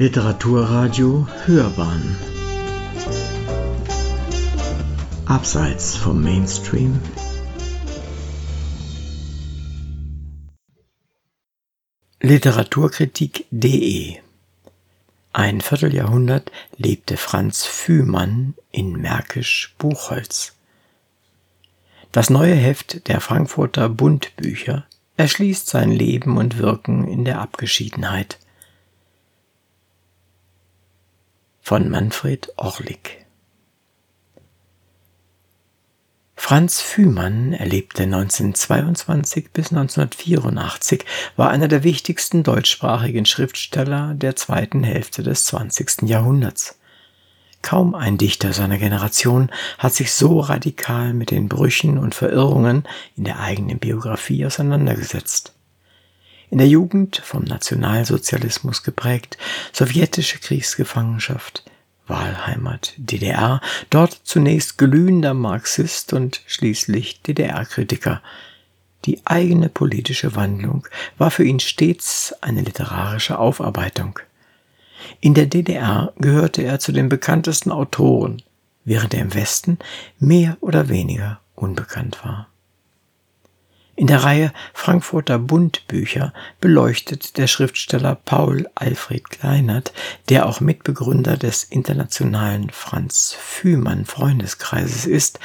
Literaturradio Hörbahn Abseits vom Mainstream Literaturkritik.de Ein Vierteljahrhundert lebte Franz Fühmann in Märkisch-Buchholz. Das neue Heft der Frankfurter Bundbücher erschließt sein Leben und Wirken in der Abgeschiedenheit. Von Manfred Orlik. Franz Fühmann erlebte 1922 bis 1984, war einer der wichtigsten deutschsprachigen Schriftsteller der zweiten Hälfte des 20. Jahrhunderts. Kaum ein Dichter seiner Generation hat sich so radikal mit den Brüchen und Verirrungen in der eigenen Biografie auseinandergesetzt in der Jugend vom Nationalsozialismus geprägt, sowjetische Kriegsgefangenschaft, Wahlheimat DDR, dort zunächst glühender Marxist und schließlich DDR-Kritiker. Die eigene politische Wandlung war für ihn stets eine literarische Aufarbeitung. In der DDR gehörte er zu den bekanntesten Autoren, während er im Westen mehr oder weniger unbekannt war. In der Reihe Frankfurter Bundbücher beleuchtet der Schriftsteller Paul Alfred Kleinert, der auch Mitbegründer des internationalen Franz Fühmann Freundeskreises ist,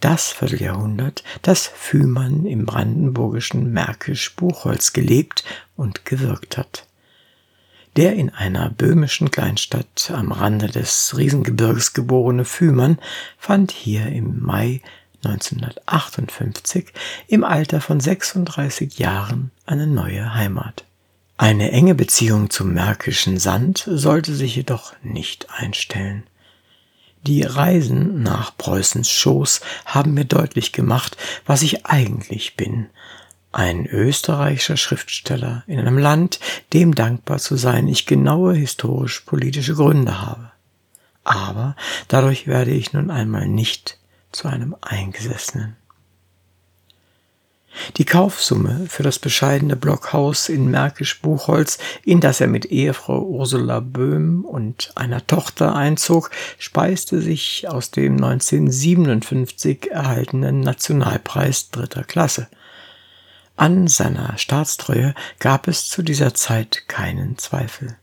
das Vierteljahrhundert, das Fühmann im brandenburgischen Märkisch-Buchholz gelebt und gewirkt hat. Der in einer böhmischen Kleinstadt am Rande des Riesengebirges geborene Fühmann fand hier im Mai 1958 im Alter von 36 Jahren eine neue Heimat. Eine enge Beziehung zum märkischen Sand sollte sich jedoch nicht einstellen. Die Reisen nach Preußens Schoß haben mir deutlich gemacht, was ich eigentlich bin. Ein österreichischer Schriftsteller in einem Land, dem dankbar zu sein ich genaue historisch-politische Gründe habe. Aber dadurch werde ich nun einmal nicht zu einem Eingesessenen. Die Kaufsumme für das bescheidene Blockhaus in Märkisch-Buchholz, in das er mit Ehefrau Ursula Böhm und einer Tochter einzog, speiste sich aus dem 1957 erhaltenen Nationalpreis dritter Klasse. An seiner Staatstreue gab es zu dieser Zeit keinen Zweifel.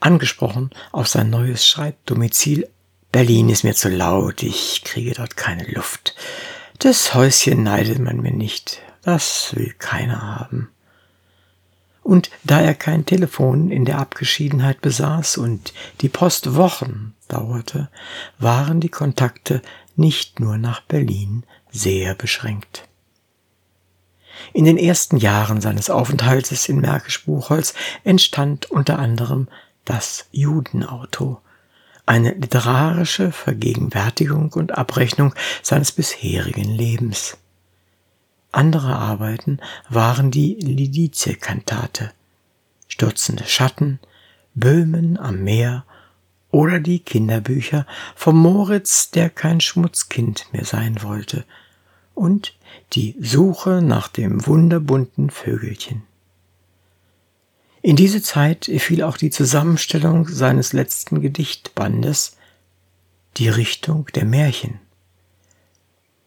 Angesprochen auf sein neues Schreibdomizil Berlin ist mir zu laut, ich kriege dort keine Luft. Das Häuschen neidet man mir nicht, das will keiner haben. Und da er kein Telefon in der Abgeschiedenheit besaß und die Post Wochen dauerte, waren die Kontakte nicht nur nach Berlin sehr beschränkt. In den ersten Jahren seines Aufenthaltes in Märkisch-Buchholz entstand unter anderem das Judenauto, eine literarische Vergegenwärtigung und Abrechnung seines bisherigen Lebens. Andere Arbeiten waren die Lidice-Kantate, Stürzende Schatten, Böhmen am Meer oder die Kinderbücher vom Moritz, der kein Schmutzkind mehr sein wollte, und die Suche nach dem wunderbunten Vögelchen. In diese Zeit fiel auch die Zusammenstellung seines letzten Gedichtbandes Die Richtung der Märchen.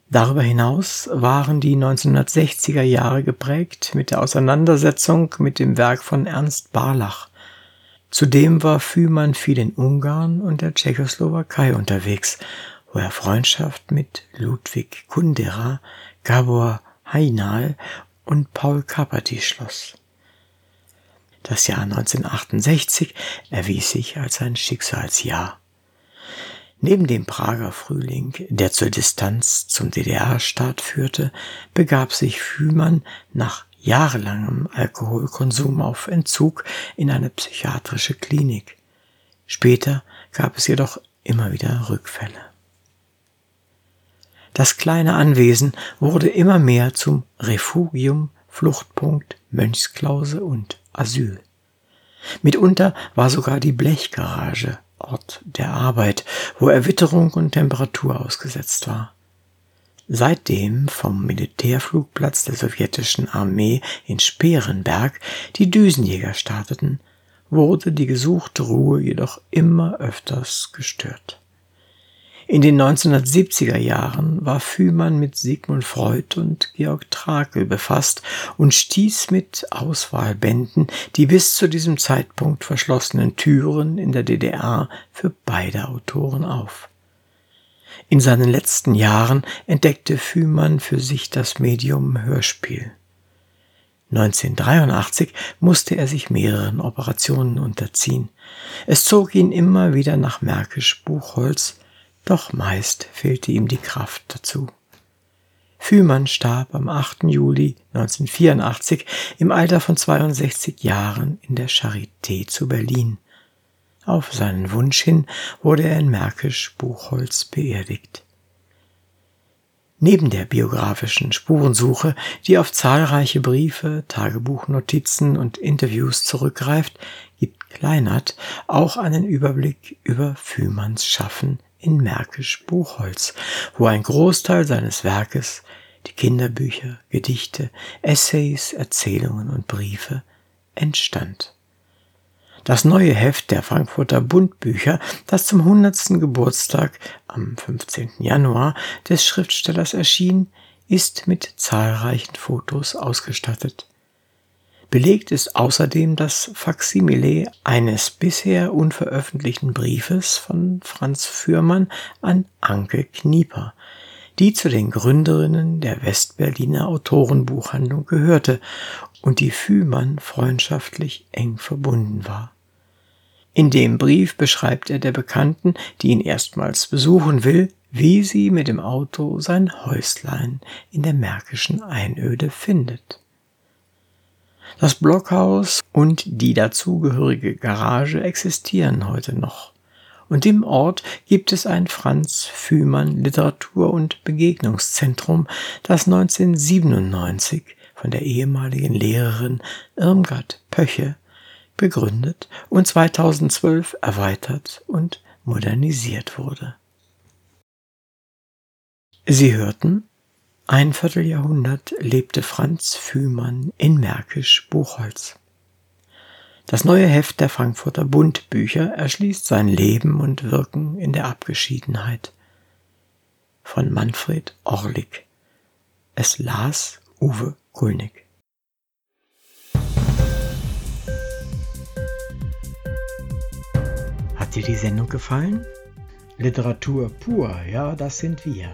Darüber hinaus waren die 1960er Jahre geprägt mit der Auseinandersetzung mit dem Werk von Ernst Barlach. Zudem war Fühmann viel in Ungarn und der Tschechoslowakei unterwegs, wo er Freundschaft mit Ludwig Kundera, Gabor Hainal und Paul Kapati schloss. Das Jahr 1968 erwies sich als ein Schicksalsjahr. Neben dem Prager Frühling, der zur Distanz zum DDR-Staat führte, begab sich Fühmann nach jahrelangem Alkoholkonsum auf Entzug in eine psychiatrische Klinik. Später gab es jedoch immer wieder Rückfälle. Das kleine Anwesen wurde immer mehr zum Refugium, Fluchtpunkt, Mönchsklause und Asyl. Mitunter war sogar die Blechgarage Ort der Arbeit, wo er Witterung und Temperatur ausgesetzt war. Seitdem vom Militärflugplatz der sowjetischen Armee in Sperenberg die Düsenjäger starteten, wurde die gesuchte Ruhe jedoch immer öfters gestört. In den 1970er Jahren war Fühmann mit Sigmund Freud und Georg Trakel befasst und stieß mit Auswahlbänden die bis zu diesem Zeitpunkt verschlossenen Türen in der DDR für beide Autoren auf. In seinen letzten Jahren entdeckte Fühmann für sich das Medium Hörspiel. 1983 musste er sich mehreren Operationen unterziehen. Es zog ihn immer wieder nach Märkisch Buchholz, doch meist fehlte ihm die Kraft dazu. Fühmann starb am 8. Juli 1984 im Alter von 62 Jahren in der Charité zu Berlin. Auf seinen Wunsch hin wurde er in Märkisch Buchholz beerdigt. Neben der biografischen Spurensuche, die auf zahlreiche Briefe, Tagebuchnotizen und Interviews zurückgreift, gibt Kleinert auch einen Überblick über Fühmanns Schaffen in Märkisch Buchholz, wo ein Großteil seines Werkes, die Kinderbücher, Gedichte, Essays, Erzählungen und Briefe, entstand. Das neue Heft der Frankfurter Bundbücher, das zum 100. Geburtstag am 15. Januar des Schriftstellers erschien, ist mit zahlreichen Fotos ausgestattet. Belegt ist außerdem das Faksimile eines bisher unveröffentlichten Briefes von Franz Fürmann an Anke Knieper, die zu den Gründerinnen der Westberliner Autorenbuchhandlung gehörte und die Fühmann freundschaftlich eng verbunden war. In dem Brief beschreibt er der Bekannten, die ihn erstmals besuchen will, wie sie mit dem Auto sein Häuslein in der märkischen Einöde findet. Das Blockhaus und die dazugehörige Garage existieren heute noch. Und im Ort gibt es ein Franz Fühmann Literatur- und Begegnungszentrum, das 1997 von der ehemaligen Lehrerin Irmgard Pöche begründet und 2012 erweitert und modernisiert wurde. Sie hörten, ein Vierteljahrhundert lebte Franz Fühmann in Märkisch Buchholz. Das neue Heft der Frankfurter Bundbücher erschließt sein Leben und Wirken in der Abgeschiedenheit. Von Manfred Orlik. Es las Uwe Kulnig. Hat dir die Sendung gefallen? Literatur pur, ja, das sind wir.